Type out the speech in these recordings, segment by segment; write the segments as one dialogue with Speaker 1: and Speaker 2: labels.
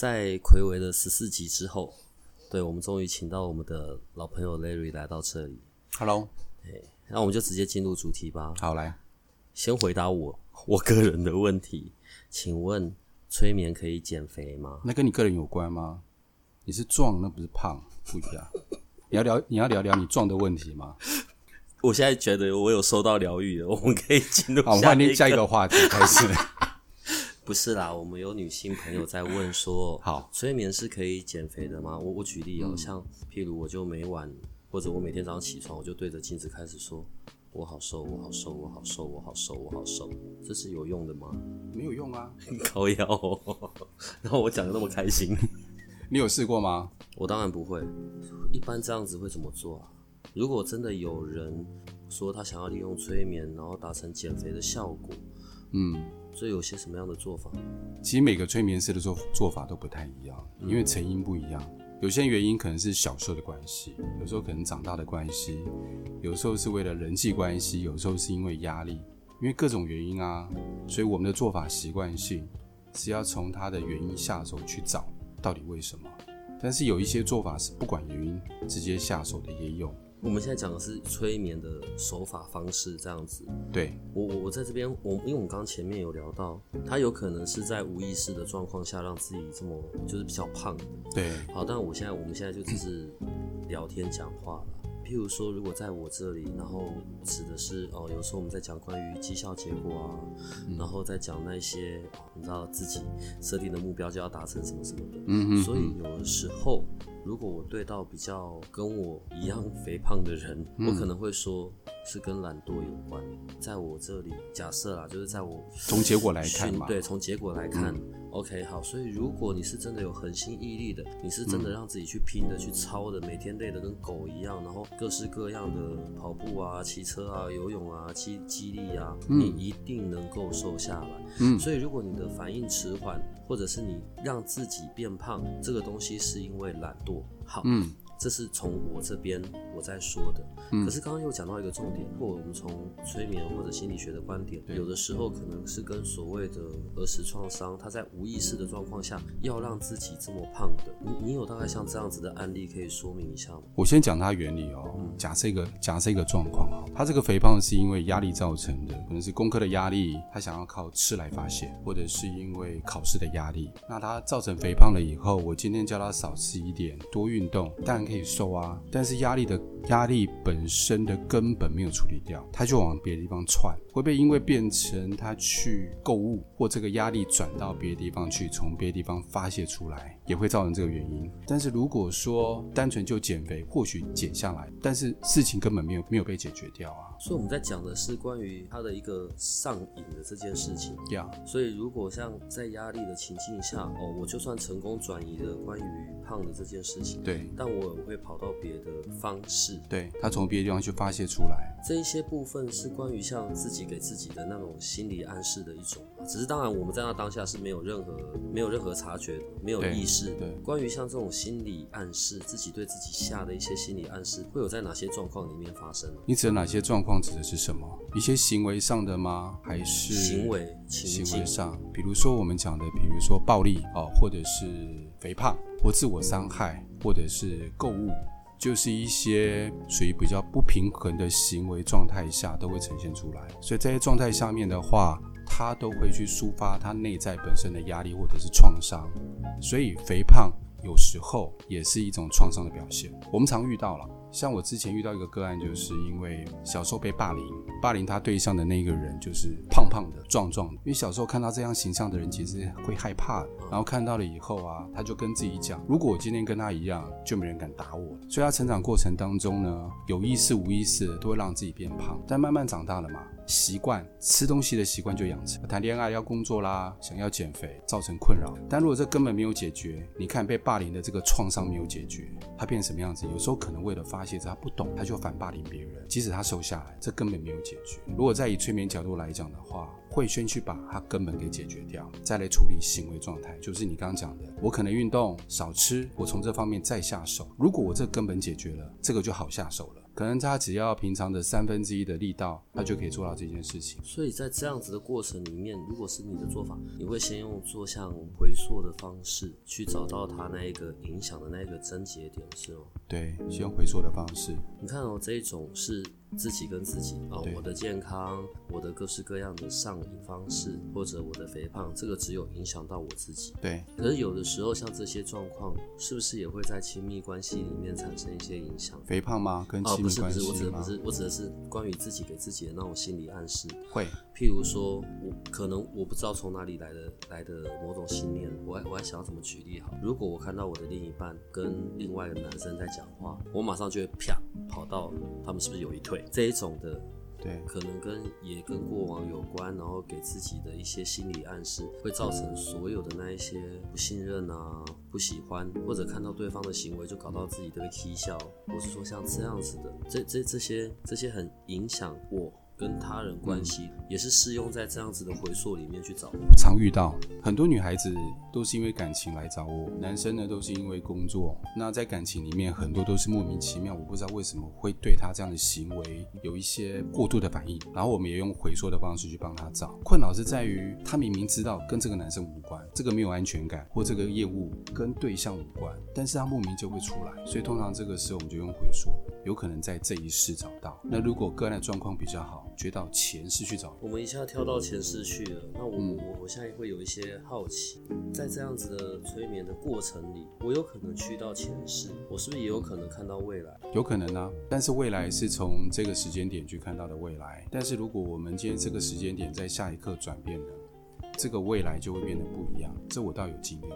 Speaker 1: 在魁违的十四集之后，对我们终于请到我们的老朋友 Larry 来到这里。
Speaker 2: Hello，
Speaker 1: 那我们就直接进入主题吧。
Speaker 2: 好来，
Speaker 1: 先回答我我个人的问题，请问催眠可以减肥吗？
Speaker 2: 那跟你个人有关吗？你是壮，那不是胖，不一样。你要聊，你要聊聊你壮的问题吗？
Speaker 1: 我现在觉得我有收到疗愈了，我们可以进入
Speaker 2: 好，我们
Speaker 1: 下一
Speaker 2: 换另下一
Speaker 1: 个。
Speaker 2: 个话题开始。
Speaker 1: 不是啦，我们有女性朋友在问说，
Speaker 2: 好，
Speaker 1: 催眠是可以减肥的吗？我我举例哦，像譬如我就每晚或者我每天早上起床，我就对着镜子开始说，我好瘦，我好瘦，我好瘦，我好瘦，我好瘦，这是有用的吗？
Speaker 2: 没有用啊。
Speaker 1: 高腰、哦，然后我讲的那么开心，
Speaker 2: 你有试过吗？
Speaker 1: 我当然不会。一般这样子会怎么做啊？如果真的有人说他想要利用催眠，然后达成减肥的效果，
Speaker 2: 嗯，
Speaker 1: 这有些什么样的做法？
Speaker 2: 其实每个催眠师的做做法都不太一样，因为成因不一样。有些原因可能是小时候的关系，有时候可能长大的关系，有时候是为了人际关系，有时候是因为压力，因为各种原因啊。所以我们的做法习惯性是要从他的原因下手去找到底为什么。但是有一些做法是不管原因直接下手的也有。
Speaker 1: 我们现在讲的是催眠的手法方式，这样子。
Speaker 2: 对，
Speaker 1: 我我我在这边，我因为我们刚刚前面有聊到，他有可能是在无意识的状况下让自己这么就是比较胖。
Speaker 2: 对，
Speaker 1: 好，但我现在我们现在就只是聊天讲话了。譬如说，如果在我这里，然后指的是哦，有时候我们在讲关于绩效结果啊，然后再讲那些你知道自己设定的目标就要达成什么什么的。
Speaker 2: 嗯嗯
Speaker 1: 所以有的时候，如果我对到比较跟我一样肥胖的人，我可能会说是跟懒惰有关。在我这里，假设啦，就是在我
Speaker 2: 从结果来看嘛，
Speaker 1: 对，从结果来看、o k 好。所以如果你是真的有恒心毅力的，你是真的让自己去拼的、去操的，每天累得跟狗一样，然后各式各样的跑步啊、骑车啊、游泳啊、肌肌力啊，你一定能够瘦下来。
Speaker 2: 嗯
Speaker 1: 所以如果你的反应迟缓，或者是你让自己变胖，这个东西是因为懒惰。好，
Speaker 2: 嗯，
Speaker 1: 这是从我这边我在说的。可是刚刚又讲到一个重点，或我们从催眠或者心理学的观点，有的时候可能是跟所谓的儿时创伤，他在无意识的状况下要让自己这么胖的，你你有大概像这样子的案例可以说明一下吗？
Speaker 2: 我先讲它原理哦。假设一个假设一个状况啊，他这个肥胖是因为压力造成的，可能是功课的压力，他想要靠吃来发泄，或者是因为考试的压力。那他造成肥胖了以后，我今天叫他少吃一点，多运动，当然可以瘦啊。但是压力的压力本身的根本没有处理掉，它就往别的地方窜，会不会因为变成他去购物，或这个压力转到别的地方去，从别的地方发泄出来，也会造成这个原因。但是如果说单纯就减肥，或许减下来，但是事情根本没有没有被解决掉啊。
Speaker 1: 所以我们在讲的是关于他的一个上瘾的这件事情。
Speaker 2: 呀、
Speaker 1: 所以，如果像在压力的情境下，哦，我就算成功转移了关于胖的这件事情，
Speaker 2: 对
Speaker 1: 但我也会跑到别的方式。
Speaker 2: 对，他从别的地方去发泄出来。
Speaker 1: 这一些部分是关于像自己给自己的那种心理暗示的一种，只是当然我们在那当下是没有任何没有任何察觉的，没有意识的
Speaker 2: 对。
Speaker 1: 关于像这种心理暗示，自己对自己下的一些心理暗示，会有在哪些状况里面发生呢？
Speaker 2: 你指的哪些状况指的是什么？一些行为上的吗？还是
Speaker 1: 行为情
Speaker 2: 行为上？比如说我们讲的，比如说暴力哦，或者是肥胖，或自我伤害，或者是购物，就是一些属于比较不平衡的行为状态下都会呈现出来。所以这些状态下面的话，他都会去抒发他内在本身的压力或者是创伤。所以肥胖有时候也是一种创伤的表现。我们常遇到了，像我之前遇到一个个案，就是因为小时候被霸凌，霸凌他对象的那个人就是胖胖的、壮壮的。因为小时候看到这样形象的人，其实会害怕。然后看到了以后啊，他就跟自己讲：如果我今天跟他一样，就没人敢打我。所以他成长过程当中呢，有意识无意识都会让自己变胖。但慢慢长大了嘛，习惯，吃东西的习惯就养成。谈恋爱要工作啦，想要减肥，造成困扰。但如果这根本没有解决，你看被霸凌的这个创伤没有解决，他变成什么样子？有时候可能为了发泄，他不懂，他就反霸凌别人。即使他瘦下来，这根本没有解决。如果再以催眠角度来讲的话，会先去把它根本给解决掉，再来处理行为状态。就是你刚刚讲的，我可能运动少吃，我从这方面再下手。如果我这根本解决了，这个就好下手了。可能他只要平常的三分之一的力道，他就可以做到这件事情。
Speaker 1: 所以在这样子的过程里面，如果是你的做法，你会先用做像回溯的方式去找到他那一个影响的那一个症结点，是吗？
Speaker 2: 对，先用回溯的方式。
Speaker 1: 你看哦，这一种是。自己跟自己啊，我的健康，我的各式各样的上瘾方式，或者我的肥胖，这个只有影响到我自己。
Speaker 2: 对。
Speaker 1: 可是有的时候，像这些状况，是不是也会在亲密关系里面产生一些影响？
Speaker 2: 肥胖吗？跟亲密关系
Speaker 1: 吗？不是不是，我指的不是，我指的是关于自己给自己的那种心理暗示。
Speaker 2: 会。
Speaker 1: 譬如说，我可能我不知道从哪里来的来的某种信念，我还我还想要怎么举例好？如果我看到我的另一半跟另外一个男生在讲话，我马上就会啪跑到他们是不是有一腿？这一种的，
Speaker 2: 对，
Speaker 1: 可能跟也跟过往有关，然后给自己的一些心理暗示，会造成所有的那一些不信任啊、不喜欢，或者看到对方的行为就搞到自己的踢笑，或是说像这样子的，这这这些这些很影响我。跟他人关系也是适用在这样子的回溯里面去找。
Speaker 2: 常遇到很多女孩子都是因为感情来找我，男生呢都是因为工作。那在感情里面，很多都是莫名其妙，我不知道为什么会对他这样的行为有一些过度的反应。然后我们也用回溯的方式去帮他找。困扰是在于他明明知道跟这个男生无关，这个没有安全感，或这个业务跟对象无关，但是他莫名就会出来。所以通常这个时候我们就用回溯。有可能在这一世找到。那如果个案的状况比较好，觉到前世去找。
Speaker 1: 我们一下跳到前世去了。那我我我现在会有一些好奇，在这样子的催眠的过程里，我有可能去到前世，我是不是也有可能看到未来？
Speaker 2: 有可能啊，但是未来是从这个时间点去看到的未来。但是如果我们今天这个时间点在下一刻转变了。这个未来就会变得不一样，这我倒有经验。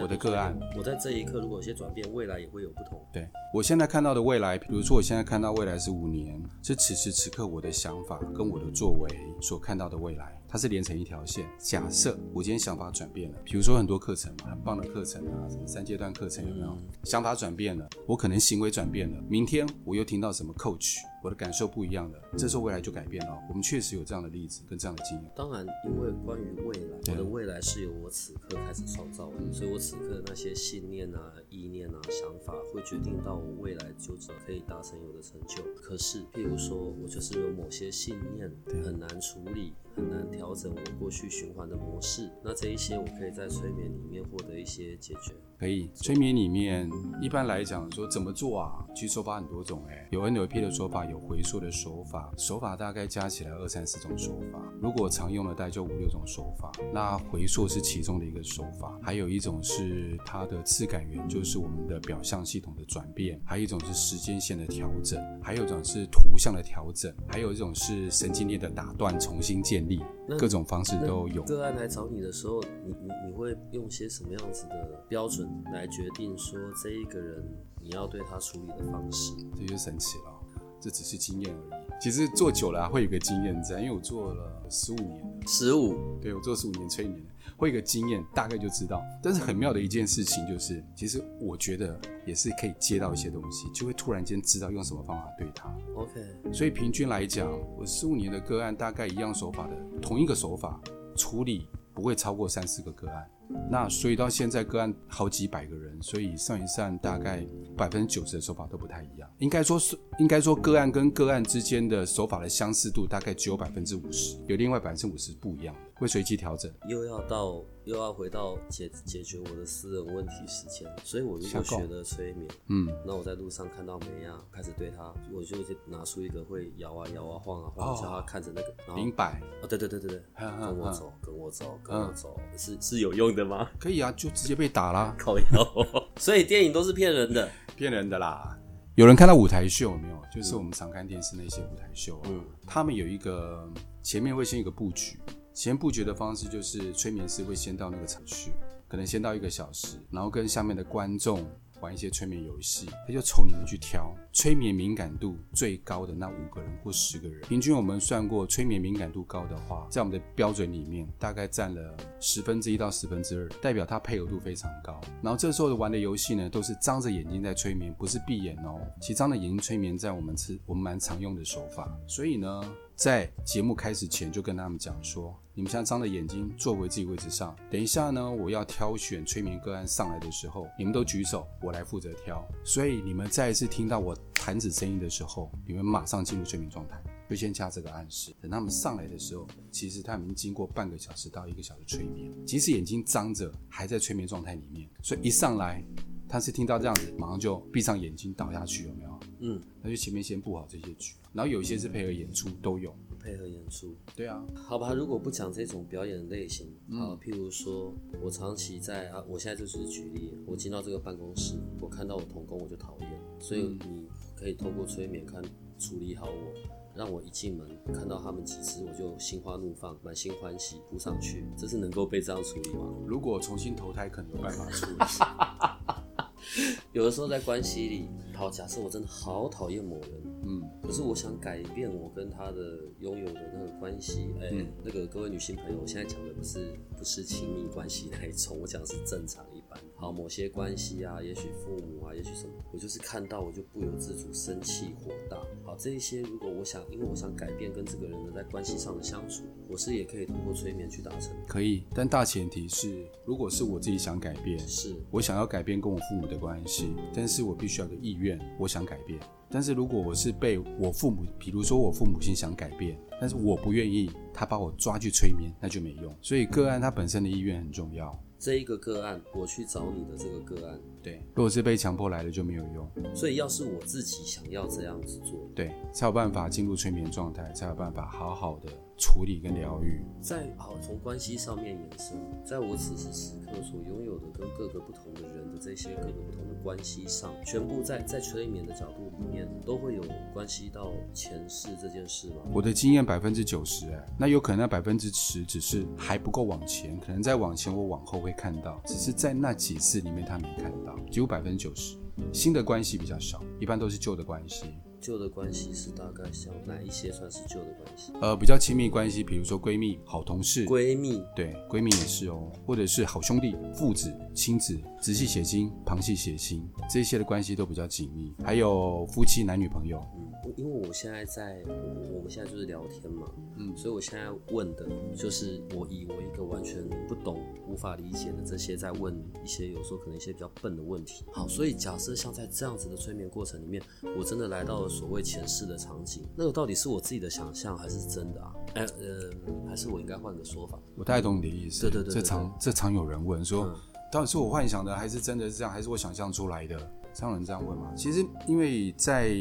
Speaker 2: 我的个案，
Speaker 1: 我在这一刻如果有些转变，未来也会有不同。
Speaker 2: 对我现在看到的未来，比如说我现在看到未来是五年，是此时此刻我的想法跟我的作为所看到的未来。它是连成一条线。假设我今天想法转变了，比如说很多课程嘛，很棒的课程啊，什么三阶段课程有没有？想法转变了，我可能行为转变了。明天我又听到什么 coach，我的感受不一样了，这时候未来就改变了。我们确实有这样的例子跟这样的经验。
Speaker 1: 当然，因为关于未来，我的未来是由我此刻开始创造的，所以我此刻的那些信念啊、意念啊、想法，会决定到我未来就可以达成有的成就。可是，譬如说我就是有某些信念很难处理。很难调整我过去循环的模式，那这一些我可以在催眠里面获得一些解决。
Speaker 2: 可以，催眠里面一般来讲说怎么做啊？其实手法很多种，哎，有 NLP 的手法，有回溯的手法，手法大概加起来二三十种手法。如果常用的大概就五六种手法，那回溯是其中的一个手法。还有一种是它的次感源，就是我们的表象系统的转变；还有一种是时间线的调整；还有一种是图像的调整；还有一种是神经链的打断重新建立。各种方式都有。
Speaker 1: 个案来找你的时候，你你你会用些什么样子的标准来决定说这一个人你要对他处理的方式？
Speaker 2: 这就神奇了，这只是经验而已。其实做久了会有个经验在，因为我做了十五年了。
Speaker 1: 十五？
Speaker 2: 对，我做十五年催眠。会一个经验，大概就知道。但是很妙的一件事情就是，其实我觉得也是可以接到一些东西，就会突然间知道用什么方法对他。
Speaker 1: OK。
Speaker 2: 所以平均来讲，我十五年的个案，大概一样手法的同一个手法处理，不会超过三四个个案。那所以到现在个案好几百个人，所以上一算，大概百分之九十的手法都不太一样。应该说是，应该说个案跟个案之间的手法的相似度大概只有百分之五十，有另外百分之五十不一样，会随机调整。
Speaker 1: 又要到又要回到解解决我的私人问题时间，所以我如果学了催眠，嗯，那我在路上看到梅亚开始对他，我就拿出一个会摇啊摇啊晃啊晃，叫他看着那个
Speaker 2: 明白？
Speaker 1: 哦，对对对对对，跟我走，跟我走，跟我走，是是有用的。吗？
Speaker 2: 可以啊，就直接被打啦。
Speaker 1: 靠腰，所以电影都是骗人的，
Speaker 2: 骗人的啦。有人看到舞台秀没有？就是我们常看电视那些舞台秀，嗯，他们有一个前面会先有个布局，前布局的方式就是催眠师会先到那个场去，可能先到一个小时，然后跟下面的观众玩一些催眠游戏，他就从里面去挑催眠敏感度最高的那五个人或十个人。平均我们算过，催眠敏感度高的话，在我们的标准里面大概占了十分之一到十分之二，代表他配合度非常高。然后这时候玩的游戏呢，都是张着眼睛在催眠，不是闭眼哦。其实张着眼睛催眠在我们是我们蛮常用的手法，所以呢。在节目开始前，就跟他们讲说：你们现在张着眼睛坐回自己位置上。等一下呢，我要挑选催眠个案上来的时候，你们都举手，我来负责挑。所以你们再一次听到我弹指声音的时候，你们马上进入睡眠状态，就先加这个暗示。等他们上来的时候，其实他们已经经过半个小时到一个小时催眠，即使眼睛张着，还在催眠状态里面。所以一上来，他是听到这样子，马上就闭上眼睛倒下去，有没有？嗯，那就前面先布好这些局。然后有一些是配合演出，都有
Speaker 1: 配合演出。
Speaker 2: 对啊，
Speaker 1: 好吧，如果不讲这种表演类型，好，譬如说我长期在啊，我现在就是举例，我进到这个办公室，我看到我同工我就讨厌，所以你可以透过催眠看处理好我，让我一进门看到他们几只我就心花怒放，满心欢喜扑上去，这是能够被这样处理吗？
Speaker 2: 如果重新投胎，可能有办法处理。
Speaker 1: 有的时候在关系里，好，假设我真的好讨厌某人。嗯，可是我想改变我跟他的拥有的那个关系。哎，那个各位女性朋友，我现在讲的不是不是亲密关系那一种，我讲的是正常一般。好，某些关系啊，也许父母啊，也许什么，我就是看到我就不由自主生气火大。好，这一些如果我想，因为我想改变跟这个人的在关系上的相处，我是也可以通过催眠去达成。
Speaker 2: 可以，但大前提是，如果是我自己想改变，
Speaker 1: 是
Speaker 2: 我想要改变跟我父母的关系，但是我必须要有意愿，我想改变。但是如果我是被我父母，比如说我父母亲想改变，但是我不愿意，他把我抓去催眠，那就没用。所以个案他本身的意愿很重要。
Speaker 1: 这一个个案，我去找你的这个个案，
Speaker 2: 对，如果是被强迫来的就没有用。
Speaker 1: 所以要是我自己想要这样子做，
Speaker 2: 对，才有办法进入催眠状态，才有办法好好的。处理跟疗愈，
Speaker 1: 在好从关系上面延伸，在我此时此刻所拥有的跟各个不同的人的这些各个不同的关系上，全部在在催眠的角度里面，都会有关系到前世这件事吗？
Speaker 2: 我的经验百分之九十，哎，那有可能那百分之十只是还不够往前，可能再往前我往后会看到，只是在那几次里面他没看到，几乎百分之九十，新的关系比较少，一般都是旧的关系。
Speaker 1: 旧的关系是大概像哪一些算是旧的关系？
Speaker 2: 呃，比较亲密关系，比如说闺蜜、好同事。
Speaker 1: 闺蜜，
Speaker 2: 对，闺蜜也是哦，或者是好兄弟、父子、亲子、直系血亲、旁系血亲，这些的关系都比较紧密。还有夫妻、男女朋友。
Speaker 1: 嗯，因为我现在在，我们现在就是聊天嘛，嗯，所以我现在问的就是我以我一个完全不懂、无法理解的这些，在问一些有时候可能一些比较笨的问题。好，所以假设像在这样子的催眠过程里面，我真的来到了。所谓前世的场景，那个到底是我自己的想象还是真的啊？哎，呃，还是我应该换个说法？
Speaker 2: 我太懂你的意思。
Speaker 1: 对对对，
Speaker 2: 这常这常有人问说，到底是我幻想的，还是真的是这样，还是我想象出来的？常有人这样问吗？其实，因为在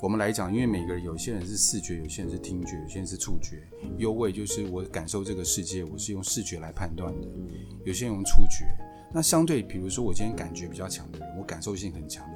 Speaker 2: 我们来讲，因为每个人，有些人是视觉，有些人是听觉，有些人是触觉。优位就是我感受这个世界，我是用视觉来判断的；有些人用触觉。那相对，比如说我今天感觉比较强的人，我感受性很强的人。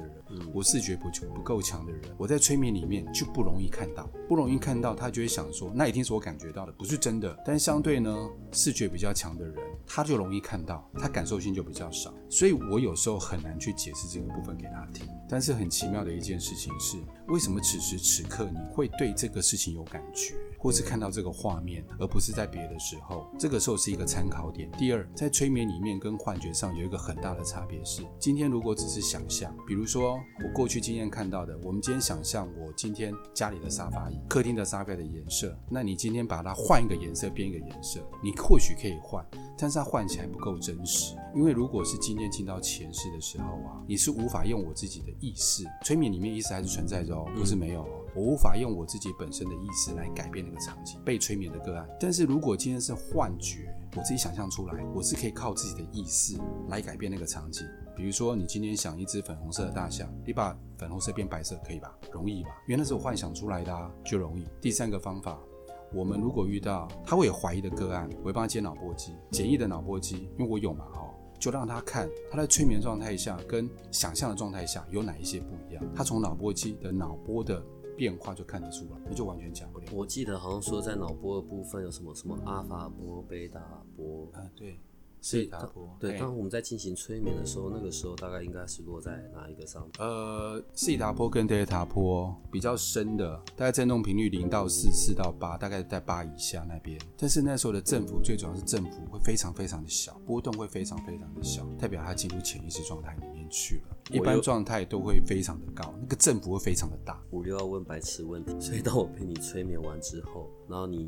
Speaker 2: 我视觉不不够强的人，我在催眠里面就不容易看到，不容易看到，他就会想说，那一定是我感觉到的，不是真的。但相对呢，视觉比较强的人，他就容易看到，他感受性就比较少，所以我有时候很难去解释这个部分给他听。但是很奇妙的一件事情是，为什么此时此刻你会对这个事情有感觉？或是看到这个画面，而不是在别的时候，这个时候是一个参考点。第二，在催眠里面跟幻觉上有一个很大的差别是，今天如果只是想象，比如说我过去经验看到的，我们今天想象我今天家里的沙发椅、客厅的沙发的颜色，那你今天把它换一个颜色，变一个颜色，你或许可以换，但是它换起来不够真实。因为如果是今天进到前世的时候啊，你是无法用我自己的意识，催眠里面意识还是存在着哦，不是没有哦。我无法用我自己本身的意识来改变那个场景，被催眠的个案。但是如果今天是幻觉，我自己想象出来，我是可以靠自己的意识来改变那个场景。比如说，你今天想一只粉红色的大象，你把粉红色变白色，可以吧？容易吧？因为那是我幻想出来的啊，就容易。第三个方法，我们如果遇到他会有怀疑的个案，我会帮他接脑波机，简易的脑波机，因为我有嘛，哦，就让他看他在催眠状态下跟想象的状态下有哪一些不一样。他从脑波机的脑波的。变化就看得出来，那就完全讲不了。
Speaker 1: 我记得好像说在脑波的部分有什么什么阿法波、贝塔波，
Speaker 2: 啊对，斯里达波，
Speaker 1: 对，
Speaker 2: 嘿
Speaker 1: 当我们在进行催眠的时候，那个时候大概应该是落在哪一个上面？
Speaker 2: 呃，斯里达波跟德尔塔坡比较深的，大概震动频率零到四，四到八，大概在八以下那边。但是那时候的振幅，最主要是振幅会非常非常的小，波动会非常非常的小，代表它进入潜意识状态里面去了。一般状态都会非常的高，那个振幅会非常的大。
Speaker 1: 我又要问白痴问题，所以当我陪你催眠完之后，然后你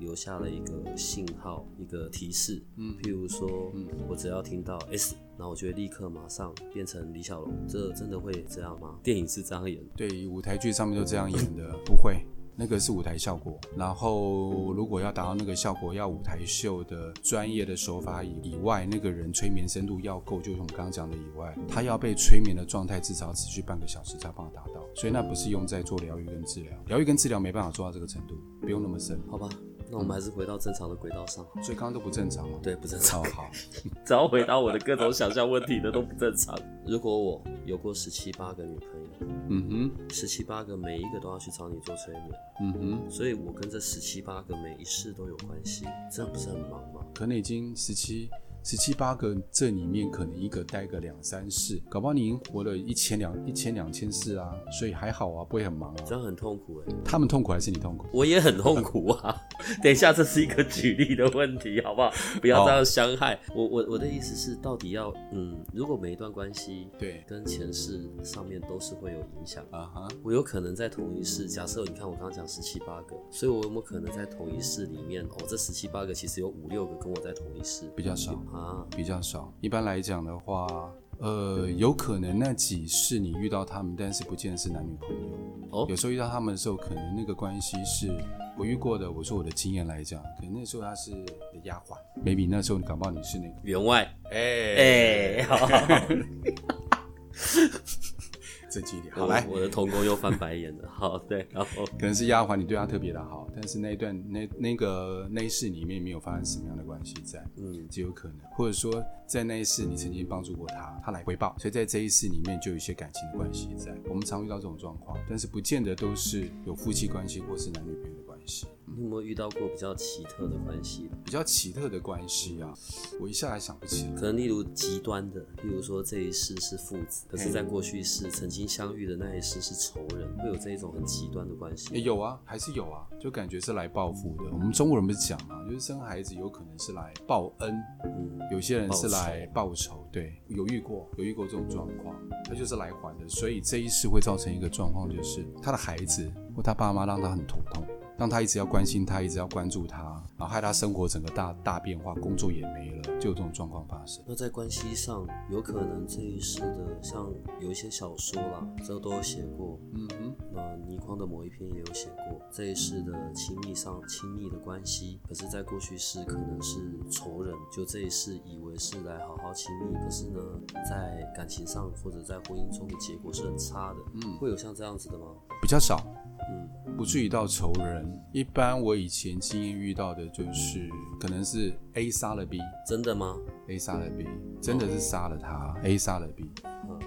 Speaker 1: 留下了一个信号，一个提示，
Speaker 2: 嗯。
Speaker 1: 譬如说，嗯。我只要听到 S，然后我就会立刻马上变成李小龙，这真的会这样吗？电影是这样演的，
Speaker 2: 对，舞台剧上面就这样演的，不会。那个是舞台效果，然后如果要达到那个效果，要舞台秀的专业的手法以以外，那个人催眠深度要够，就是我们刚刚讲的以外，他要被催眠的状态至少持续半个小时才有办法达到，所以那不是用在做疗愈跟治疗，疗愈跟治疗没办法做到这个程度，不用那么深，
Speaker 1: 好吧？那我们还是回到正常的轨道上。
Speaker 2: 所以刚刚都不正常吗。
Speaker 1: 对，不正常
Speaker 2: 哦，。好，
Speaker 1: 只要回答我的各种想象问题的都不正常。如果我有过十七八个女朋友，
Speaker 2: 嗯哼，
Speaker 1: 十七八个每一个都要去找你做催眠，
Speaker 2: 嗯哼，
Speaker 1: 所以我跟这十七八个每一世都有关系，这样不是很忙吗？
Speaker 2: 可能已经十七。十七八个，这里面可能一个待个两三世，搞不好你已经活了一千两一千两千世啊，所以还好啊，不会很忙啊。
Speaker 1: 这样很痛苦哎、
Speaker 2: 他们痛苦还是你痛苦？
Speaker 1: 我也很痛苦啊。等一下，这是一个举例的问题，好不好？不要这样伤害我。我我的意思是，到底要嗯，如果每一段关系
Speaker 2: 对
Speaker 1: 跟前世上面都是会有影响。
Speaker 2: 啊哈，
Speaker 1: 我有可能在同一世，假设你看我刚刚讲十七八个，所以我有没有可能在同一世里面，哦，这十七八个其实有五六个跟我在同一世
Speaker 2: 比较少，
Speaker 1: 啊？
Speaker 2: 比较少。一般来讲的话，呃，有可能那几世你遇到他们，但是不见得是男女朋友。
Speaker 1: 哦
Speaker 2: 有时候遇到他们的时候，可能那个关系是我遇过的。我说我的经验来讲，可能那时候他是你的丫鬟，maybe 那时候你搞不好你是那个，
Speaker 1: 员外，
Speaker 2: 哎
Speaker 1: 哎、好 好好，
Speaker 2: 正经一点。好来，
Speaker 1: 我的童工又翻白眼了。好，对，然后
Speaker 2: 可能是丫鬟，你对她特别的好，但是那一段那那个那一世里面没有发生什么样的关系在，
Speaker 1: 嗯，
Speaker 2: 极有可能，或者说在那一世你曾经帮助过他，他来回报，所以在这一世里面就有一些感情的关系在。我们常遇到这种状况，但是不见得都是有夫妻关系或是男女朋友系。
Speaker 1: 你有没有遇到过比较奇特的关系？
Speaker 2: 比较奇特的关系啊，我一下还想不起来。
Speaker 1: 可能例如极端的，例如说这一世是父子，可是在过去世曾经相遇的那一世是仇人，会有这一种很极端的关系。
Speaker 2: 也有啊，还是有啊，就感觉是来报复的。我们中国人不是讲嘛，就是生孩子有可能是来报恩，
Speaker 1: 嗯，
Speaker 2: 有些人是来报仇，对，有遇过，有遇过这种状况，他就是来还的，所以这一世会造成一个状况，就是他的孩子或他爸妈让他很头痛，让他一直要关心他，一直要关注他，然后害他生活整个大大变化，工作也没了，就有这种状况发生。
Speaker 1: 那在关系上，有可能这一世的，像有一些小说啦，这都有写过。
Speaker 2: 嗯哼，
Speaker 1: 那倪匡的某一篇也有写过这一世的亲密上亲密的关系，可是，在过去世可能是仇人，就这一世以为是来好好亲密，可是呢，在感情上或者在婚姻中的结果是很差的。
Speaker 2: 嗯
Speaker 1: 会有像这样子的吗？
Speaker 2: 比较少，
Speaker 1: 嗯，
Speaker 2: 不至于到仇人。一般我以前经验遇到的就是，可能是 A 杀了 B，
Speaker 1: 真的吗
Speaker 2: ？A 杀了 B，真的是杀了他，A 杀了 B。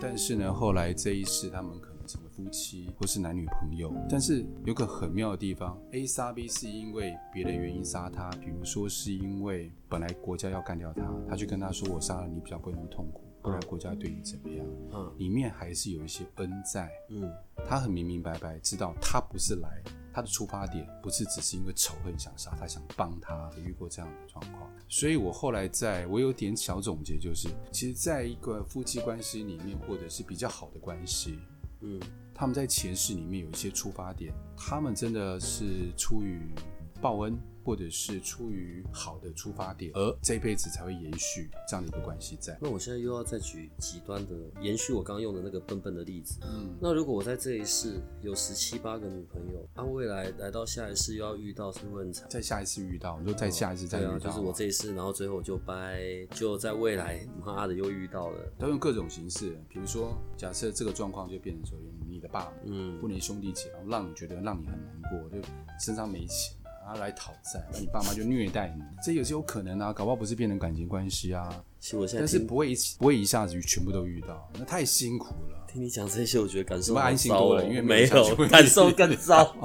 Speaker 2: 但是呢，后来这一世他们可能成为夫妻或是男女朋友。但是有个很妙的地方，A 杀 B 是因为别的原因杀他，比如说是因为本来国家要干掉他，他就跟他说：“我杀了你比较不会那么痛苦，不然国家对你怎么样？”
Speaker 1: 嗯
Speaker 2: 里面还是有一些恩在。
Speaker 1: 嗯，
Speaker 2: 他很明明白白知道他不是来，他的出发点不是只是因为仇恨想杀他，想帮他，也遇过这样的状况。所以我后来在我有点小总结，就是其实在一个夫妻关系里面，或者是比较好的关系，
Speaker 1: 嗯，
Speaker 2: 他们在前世里面有一些出发点，他们真的是出于报恩，或者是出于好的出发点，而这辈子才会延续这样的一个关系在。
Speaker 1: 那我现在又要再举极端的，延续我刚刚用的那个笨笨的例子。
Speaker 2: 嗯，
Speaker 1: 那如果我在这一世有十七八个女朋友，那、未来来到下一世又要遇到，是不是会很惨？
Speaker 2: 在下一次遇到，你说在下一次再遇到，
Speaker 1: 就是我这一世，然后最后就掰，就在未来，妈的又遇到了。
Speaker 2: 都用各种形式，比如说，假设这个状况就变成说，你的爸爸
Speaker 1: 嗯
Speaker 2: 不能兄弟姐，然后让你觉得让你很难过，就身上没钱，然后来讨债，那你爸妈就虐待你，这也是有可能啊，搞不好不是变成感情关系啊，
Speaker 1: 其实我现在
Speaker 2: 但是不会一不会一下子全部都遇到，那太辛苦了。
Speaker 1: 听你讲这些，我觉得感受
Speaker 2: 安心多了因为没
Speaker 1: 没
Speaker 2: 有
Speaker 1: 感受更 糟。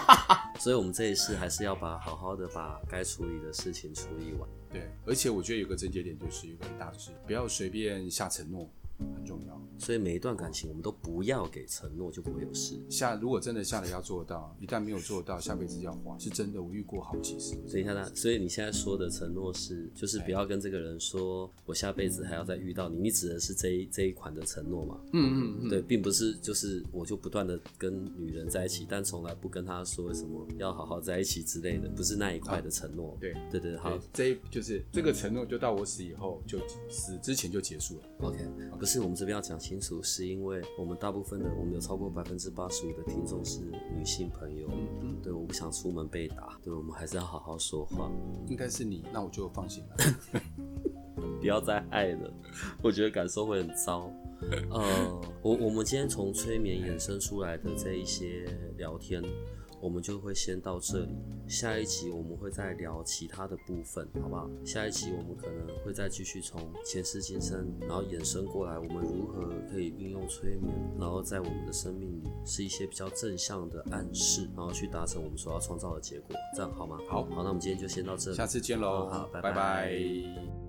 Speaker 1: 所以我们这一世还是要把好好的把该处理的事情处理完。
Speaker 2: 对，而且我觉得有个症结点就是有个很大的是，不要随便下承诺，很重要。
Speaker 1: 所以每一段感情我们都不要给承诺，就不会有事。
Speaker 2: 下如果真的下了要做到，一旦没有做到，下辈子要还，是真的。我遇过好几次。
Speaker 1: 所以他，所以你现在说的承诺是，就是不要跟这个人说我下辈子还要再遇到你。你指的是这一这一款的承诺吗？
Speaker 2: 嗯嗯嗯，
Speaker 1: 对，并不是就是我就不断的跟女人在一起，但从来不跟她说什么要好好在一起之类的，不是那一块的承诺。
Speaker 2: 对
Speaker 1: 对对，好，
Speaker 2: 这一就是这个承诺，就到我死以后就死之前就结束了。
Speaker 1: ，OK，不是我们这边要讲清楚，是因为我们大部分的我们有超过百分之八十五的听众是女性朋友，
Speaker 2: 嗯。
Speaker 1: 对，我不想出门被打，对，我们还是要好好说话，
Speaker 2: 应该是你，那我就放心了。
Speaker 1: 不要再爱了，我觉得感受会很糟。呃，我我们今天从催眠衍生出来的这一些聊天，我们就会先到这里。下一集我们会再聊其他的部分，好不好？下一集我们可能会再继续从前世今生，然后衍生过来，我们如何可以运用催眠，然后在我们的生命里是一些比较正向的暗示，然后去达成我们所要创造的结果，这样好吗？
Speaker 2: 好
Speaker 1: 好，那我们今天就先到这里。
Speaker 2: 下次见喽
Speaker 1: 好，拜
Speaker 2: 拜
Speaker 1: 拜
Speaker 2: 拜